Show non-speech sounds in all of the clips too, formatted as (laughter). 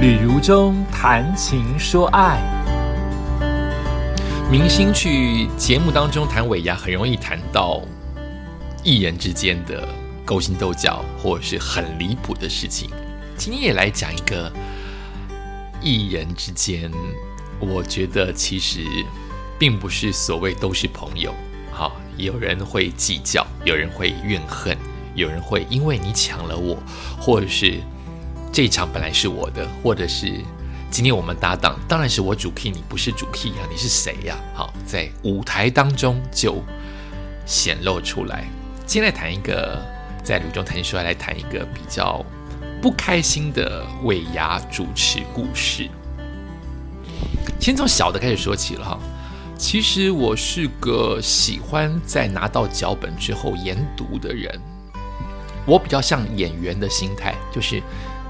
旅如中谈情说爱，明星去节目当中谈尾牙，很容易谈到艺人之间的勾心斗角，或者是很离谱的事情。今天也来讲一个艺人之间，我觉得其实并不是所谓都是朋友。好，有人会计较，有人会怨恨，有人会因为你抢了我，或者是。这一场本来是我的，或者是今天我们搭档，当然是我主 key，你不是主 key 啊，你是谁呀？好，在舞台当中就显露出来。今天来谈一个，在旅中谈出来，来谈一个比较不开心的尾牙主持故事。先从小的开始说起了哈。其实我是个喜欢在拿到脚本之后研读的人，我比较像演员的心态，就是。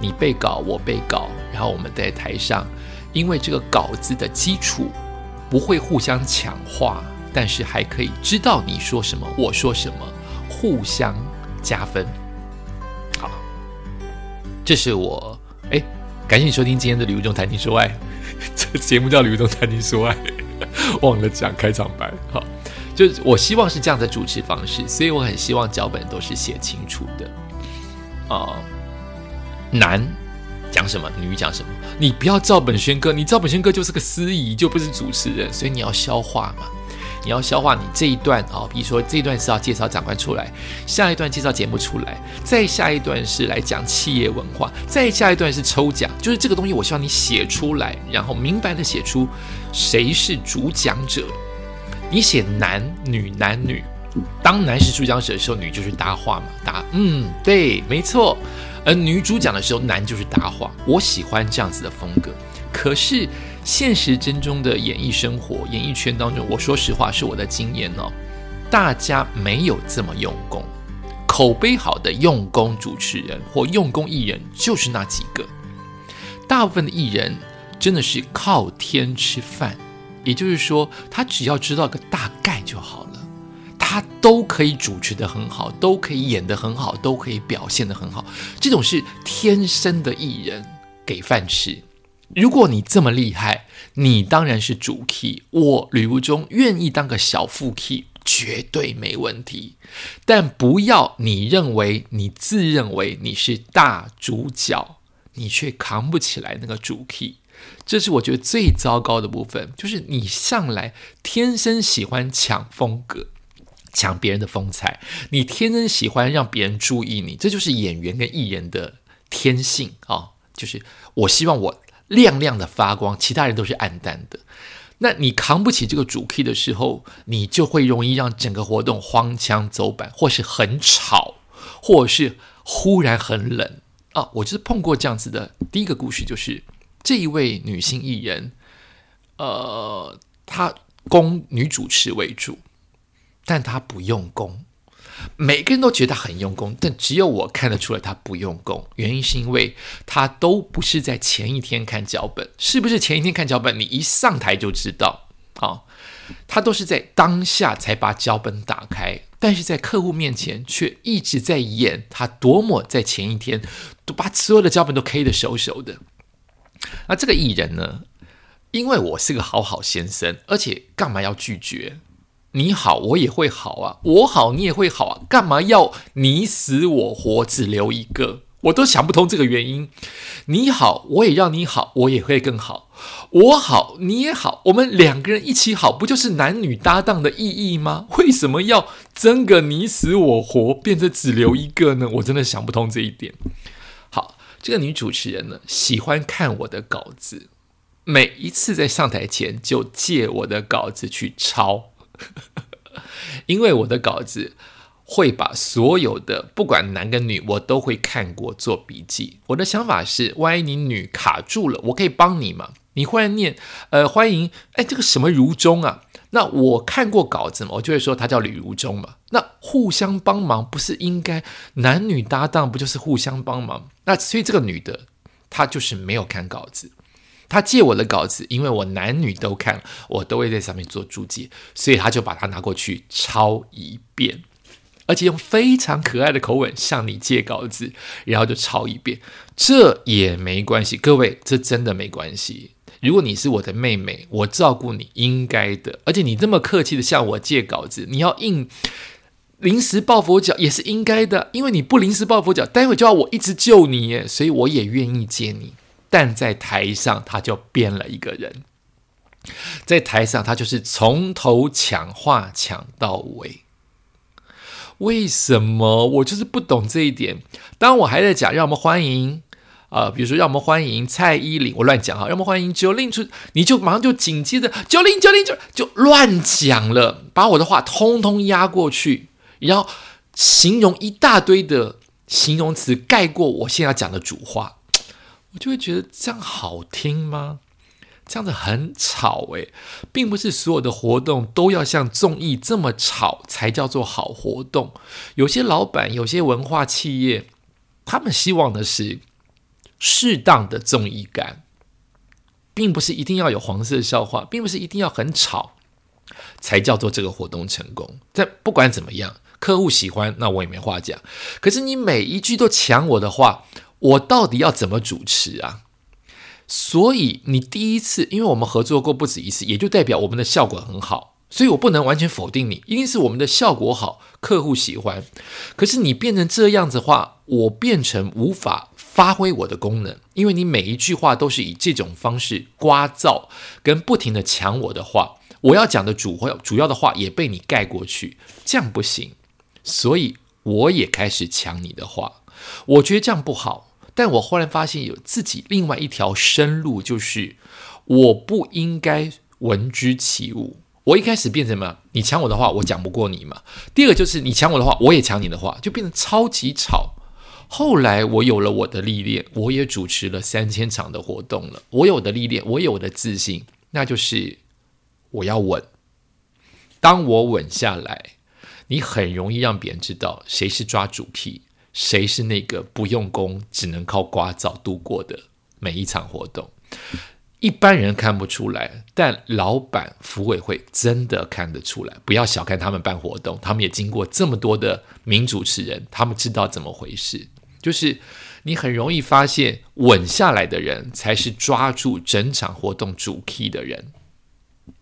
你背稿，我背稿，然后我们在台上，因为这个稿子的基础不会互相抢话，但是还可以知道你说什么，我说什么，互相加分。好，这是我哎，感谢你收听今天的《礼物中谈情说爱》，(laughs) 这节目叫《礼物中谈情说爱》，忘了讲开场白。好，就我希望是这样的主持方式，所以我很希望脚本都是写清楚的啊。男讲什么，女讲什么，你不要照本宣科。你照本宣科就是个司仪，就不是主持人，所以你要消化嘛。你要消化你这一段啊，比如说这一段是要介绍长官出来，下一段介绍节目出来，再下一段是来讲企业文化，再下一段是抽奖，就是这个东西，我希望你写出来，然后明白的写出谁是主讲者。你写男女男女，当男是主讲者的时候，女就是搭话嘛，搭嗯，对，没错。而女主讲的时候，男就是搭话。我喜欢这样子的风格。可是现实真中的演艺生活、演艺圈当中，我说实话是我的经验哦，大家没有这么用功。口碑好的用功主持人或用功艺人就是那几个。大部分的艺人真的是靠天吃饭，也就是说，他只要知道个大概就好了。他都可以主持的很好，都可以演的很好，都可以表现的很好。这种是天生的艺人，给饭吃。如果你这么厉害，你当然是主 key。我吕如中愿意当个小副 key，绝对没问题。但不要你认为你自认为你是大主角，你却扛不起来那个主 key。这是我觉得最糟糕的部分，就是你向来天生喜欢抢风格。抢别人的风采，你天生喜欢让别人注意你，这就是演员跟艺人的天性啊！就是我希望我亮亮的发光，其他人都是暗淡的。那你扛不起这个主 key 的时候，你就会容易让整个活动荒腔走板，或是很吵，或是忽然很冷啊！我就是碰过这样子的第一个故事，就是这一位女性艺人，呃，她供女主持为主。但他不用功，每个人都觉得很用功，但只有我看得出来他不用功。原因是因为他都不是在前一天看脚本，是不是前一天看脚本？你一上台就知道啊，他都是在当下才把脚本打开，但是在客户面前却一直在演他多么在前一天都把所有的脚本都 K 的熟熟的。那这个艺人呢？因为我是个好好先生，而且干嘛要拒绝？你好，我也会好啊，我好，你也会好啊，干嘛要你死我活，只留一个？我都想不通这个原因。你好，我也让你好，我也会更好。我好，你也好，我们两个人一起好，不就是男女搭档的意义吗？为什么要争个你死我活，变成只留一个呢？我真的想不通这一点。好，这个女主持人呢，喜欢看我的稿子，每一次在上台前就借我的稿子去抄。(laughs) 因为我的稿子会把所有的不管男跟女，我都会看过做笔记。我的想法是，万一你女卡住了，我可以帮你嘛？你忽然念，呃，欢迎，哎，这个什么如中啊？那我看过稿子嘛，我就会说他叫吕如中嘛。那互相帮忙不是应该男女搭档，不就是互相帮忙？那所以这个女的她就是没有看稿子。他借我的稿子，因为我男女都看，我都会在上面做注解，所以他就把它拿过去抄一遍。而且用非常可爱的口吻向你借稿子，然后就抄一遍，这也没关系。各位，这真的没关系。如果你是我的妹妹，我照顾你应该的，而且你这么客气的向我借稿子，你要硬临时抱佛脚也是应该的，因为你不临时抱佛脚，待会就要我一直救你耶，所以我也愿意借你。但在台上，他就变了一个人，在台上他就是从头抢话抢到尾。为什么我就是不懂这一点？当我还在讲让我们欢迎。啊，比如说让我们欢迎蔡依林，我乱讲哈，让我们欢迎九令出，你就马上就紧接着九令九令九就乱讲了，把我的话通通压过去，然后形容一大堆的形容词盖过我现在讲的主话，就会觉得这样好听吗？这样子很吵诶，并不是所有的活动都要像综艺这么吵才叫做好活动。有些老板，有些文化企业，他们希望的是。适当的综艺感，并不是一定要有黄色笑话，并不是一定要很吵才叫做这个活动成功。但不管怎么样，客户喜欢，那我也没话讲。可是你每一句都抢我的话，我到底要怎么主持啊？所以你第一次，因为我们合作过不止一次，也就代表我们的效果很好。所以我不能完全否定你，一定是我们的效果好，客户喜欢。可是你变成这样子的话，我变成无法。发挥我的功能，因为你每一句话都是以这种方式刮噪，跟不停的抢我的话，我要讲的主话主要的话也被你盖过去，这样不行。所以我也开始抢你的话，我觉得这样不好。但我忽然发现有自己另外一条生路，就是我不应该闻之起舞。我一开始变成什么？你抢我的话，我讲不过你嘛。第二个就是你抢我的话，我也抢你的话，就变成超级吵。后来我有了我的历练，我也主持了三千场的活动了。我有的历练，我有的自信，那就是我要稳。当我稳下来，你很容易让别人知道谁是抓主 P 谁是那个不用功、只能靠刮噪度过的每一场活动。一般人看不出来，但老板、服委会真的看得出来。不要小看他们办活动，他们也经过这么多的名主持人，他们知道怎么回事。就是你很容易发现，稳下来的人才是抓住整场活动主 key 的人，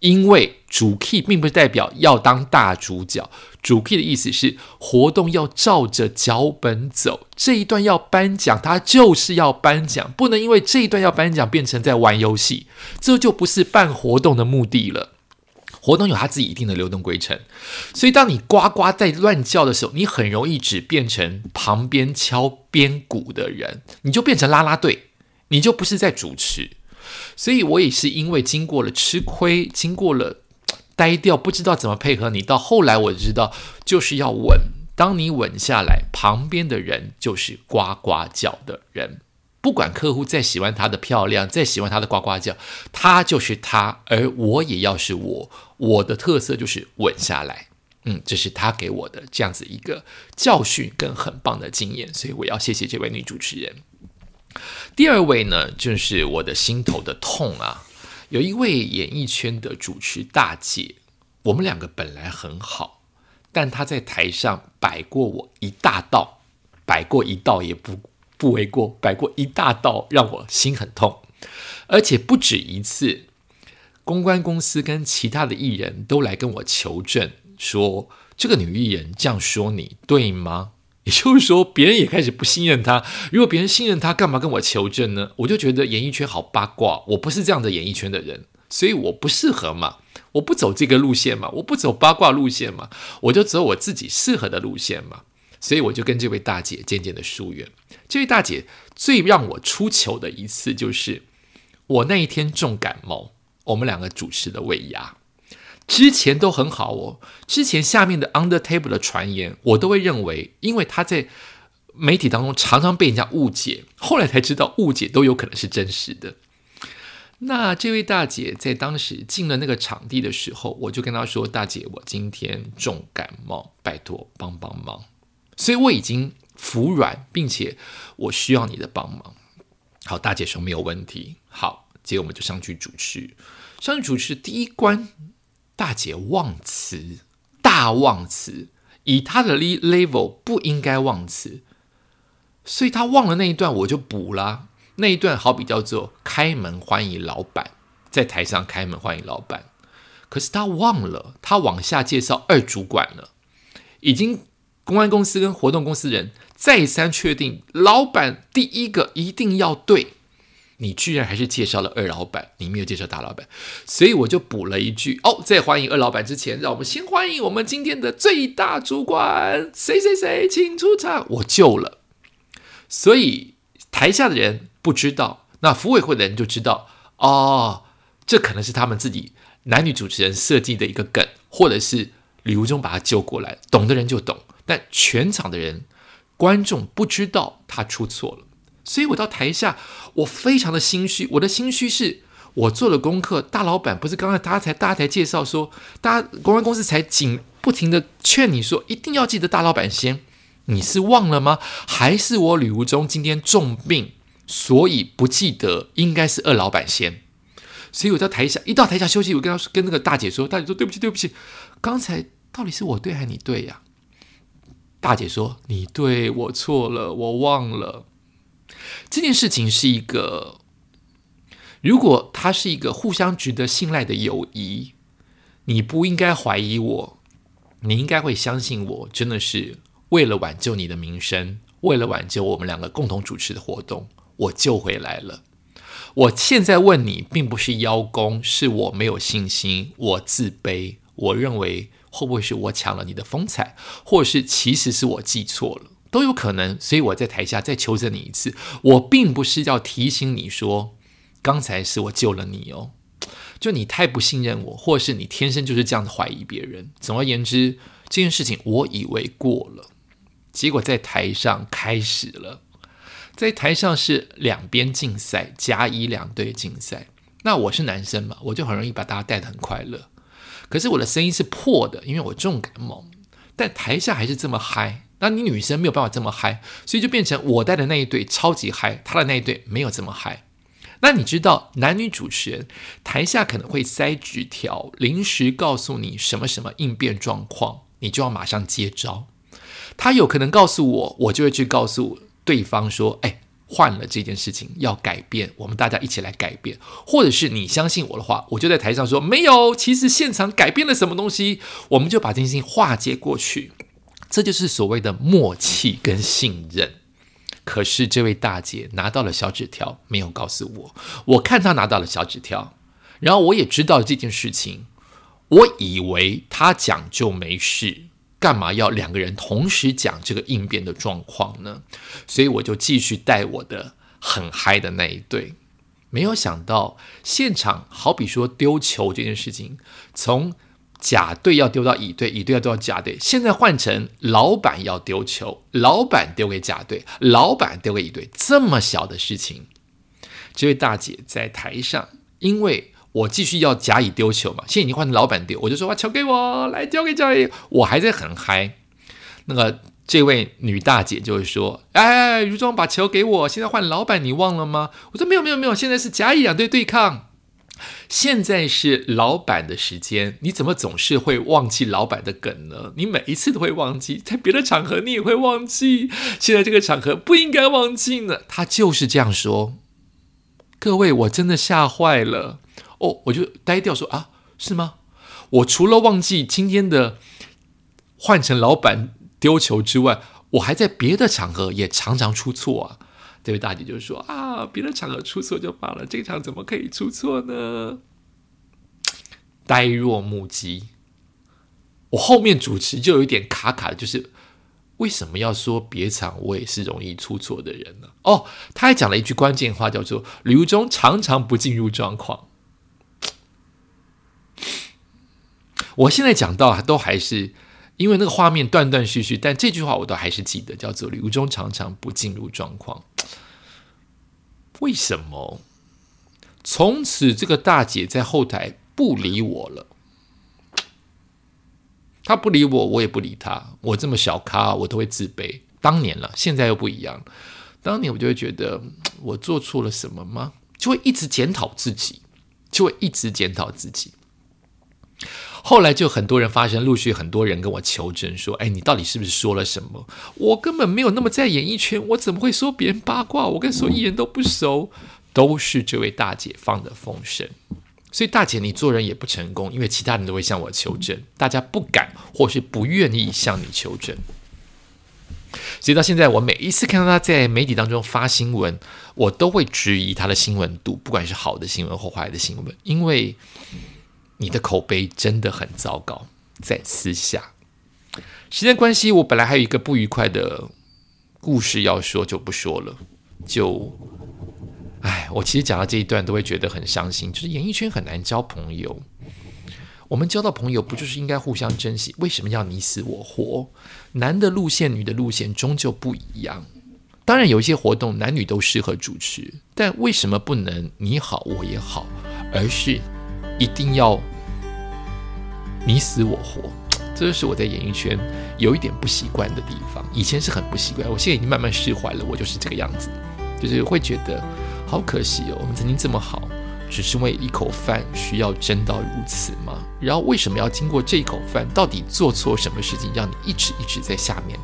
因为主 key 并不是代表要当大主角，主 key 的意思是活动要照着脚本走，这一段要颁奖，他就是要颁奖，不能因为这一段要颁奖变成在玩游戏，这就不是办活动的目的了。活动有他自己一定的流动规程，所以当你呱呱在乱叫的时候，你很容易只变成旁边敲边鼓的人，你就变成拉拉队，你就不是在主持。所以我也是因为经过了吃亏，经过了 (tsk) 呆掉，不知道怎么配合你，到后来我知道就是要稳。当你稳下来，旁边的人就是呱呱叫的人。不管客户再喜欢她的漂亮，再喜欢她的呱呱叫，她就是她，而我也要是我。我的特色就是稳下来，嗯，这是她给我的这样子一个教训跟很棒的经验，所以我要谢谢这位女主持人。第二位呢，就是我的心头的痛啊，有一位演艺圈的主持大姐，我们两个本来很好，但她在台上摆过我一大道，摆过一道也不。不为过，摆过一大道，让我心很痛，而且不止一次。公关公司跟其他的艺人都来跟我求证，说这个女艺人这样说你对吗？也就是说，别人也开始不信任他。如果别人信任他，干嘛跟我求证呢？我就觉得演艺圈好八卦，我不是这样的演艺圈的人，所以我不适合嘛，我不走这个路线嘛，我不走八卦路线嘛，我就走我自己适合的路线嘛。所以我就跟这位大姐渐渐的疏远。这位大姐最让我出糗的一次，就是我那一天重感冒，我们两个主持的尾牙，之前都很好哦。之前下面的 under table 的传言，我都会认为，因为他在媒体当中常常被人家误解，后来才知道误解都有可能是真实的。那这位大姐在当时进了那个场地的时候，我就跟她说：“大姐，我今天重感冒，拜托帮帮忙。”所以我已经服软，并且我需要你的帮忙。好，大姐说没有问题。好，接着我们就上去主持。上去主持第一关，大姐忘词，大忘词，以他的 level 不应该忘词，所以他忘了那一段，我就补啦那一段。好比叫做开门欢迎老板，在台上开门欢迎老板，可是他忘了，他往下介绍二主管了，已经公安公司跟活动公司人再三确定，老板第一个一定要对。你居然还是介绍了二老板，你没有介绍大老板，所以我就补了一句哦，在欢迎二老板之前，让我们先欢迎我们今天的最大主管谁谁谁，请出场。我救了，所以台下的人不知道，那服委会的人就知道哦，这可能是他们自己男女主持人设计的一个梗，或者是李如中把他救过来，懂的人就懂，但全场的人观众不知道他出错了。所以我到台下，我非常的心虚。我的心虚是我做了功课。大老板不是刚才大家才大家才介绍说，大家公关公司才紧不停的劝你说，一定要记得大老板先。你是忘了吗？还是我吕无中今天重病，所以不记得应该是二老板先？所以我在台下一到台下休息，我跟他说跟那个大姐说，大姐说对不起对不起，刚才到底是我对还是你对呀？大姐说你对我错了，我忘了。这件事情是一个，如果它是一个互相值得信赖的友谊，你不应该怀疑我，你应该会相信我，真的是为了挽救你的名声，为了挽救我们两个共同主持的活动，我救回来了。我现在问你，并不是邀功，是我没有信心，我自卑，我认为会不会是我抢了你的风采，或者是其实是我记错了。都有可能，所以我在台下再求证你一次。我并不是要提醒你说，刚才是我救了你哦，就你太不信任我，或是你天生就是这样子怀疑别人。总而言之，这件事情我以为过了，结果在台上开始了。在台上是两边竞赛，甲乙两队竞赛。那我是男生嘛，我就很容易把大家带得很快乐。可是我的声音是破的，因为我重感冒，但台下还是这么嗨。那你女生没有办法这么嗨，所以就变成我带的那一对超级嗨，他的那一对没有这么嗨。那你知道男女主持人台下可能会塞纸条，临时告诉你什么什么应变状况，你就要马上接招。他有可能告诉我，我就会去告诉对方说：“哎，换了这件事情要改变，我们大家一起来改变。”或者是你相信我的话，我就在台上说：“没有，其实现场改变了什么东西，我们就把这件事情化解过去。”这就是所谓的默契跟信任。可是这位大姐拿到了小纸条，没有告诉我。我看她拿到了小纸条，然后我也知道这件事情。我以为她讲就没事，干嘛要两个人同时讲这个应变的状况呢？所以我就继续带我的很嗨的那一对。没有想到现场，好比说丢球这件事情，从。甲队要丢到乙队，乙队要丢到甲队。现在换成老板要丢球，老板丢给甲队，老板丢给乙队。这么小的事情，这位大姐在台上，因为我继续要甲乙丢球嘛，现在已经换成老板丢，我就说：“把球给我，来丢给甲乙。”我还在很嗨。那个这位女大姐就会说：“哎，如庄把球给我，现在换老板，你忘了吗？”我说：“没有，没有，没有，现在是甲乙两队对抗。”现在是老板的时间，你怎么总是会忘记老板的梗呢？你每一次都会忘记，在别的场合你也会忘记，现在这个场合不应该忘记呢。他就是这样说。各位，我真的吓坏了哦！我就呆掉说啊，是吗？我除了忘记今天的换成老板丢球之外，我还在别的场合也常常出错啊。这位大姐就说：“啊，别的场合出错就罢了，这场怎么可以出错呢？”呆若木鸡。我后面主持就有一点卡卡，就是为什么要说别场我也是容易出错的人呢？哦，他还讲了一句关键话，叫做“旅游中常常不进入状况”。我现在讲到都还是。因为那个画面断断续续，但这句话我都还是记得，叫做“旅途中常常不进入状况”。为什么？从此这个大姐在后台不理我了。她不理我，我也不理她。我这么小咖，我都会自卑。当年了，现在又不一样。当年我就会觉得我做错了什么吗？就会一直检讨自己，就会一直检讨自己。后来就很多人发生，陆续很多人跟我求证说：“哎，你到底是不是说了什么？我根本没有那么在演艺圈，我怎么会说别人八卦？我跟所有艺人都不熟，都是这位大姐放的风声。所以大姐你做人也不成功，因为其他人都会向我求证，大家不敢或是不愿意向你求证。所以到现在，我每一次看到他在媒体当中发新闻，我都会质疑他的新闻度，不管是好的新闻或坏的新闻，因为。”你的口碑真的很糟糕，在私下。时间关系，我本来还有一个不愉快的故事要说，就不说了。就，哎，我其实讲到这一段都会觉得很伤心。就是演艺圈很难交朋友，我们交到朋友不就是应该互相珍惜？为什么要你死我活？男的路线、女的路线终究不一样。当然，有一些活动男女都适合主持，但为什么不能你好我也好，而是？一定要你死我活，(tsk) 这就是我在演艺圈有一点不习惯的地方。以前是很不习惯，我现在已经慢慢释怀了。我就是这个样子，就是会觉得好可惜哦。我们曾经这么好，只是为一口饭需要争到如此吗？然后为什么要经过这一口饭？到底做错什么事情，让你一直一直在下面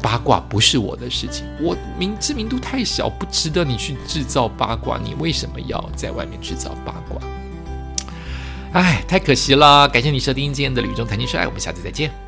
八卦？不是我的事情，我名知名度太小，不值得你去制造八卦。你为什么要在外面制造八卦？哎，太可惜了！感谢你收听今天的《旅中谈情说爱》，我们下次再见。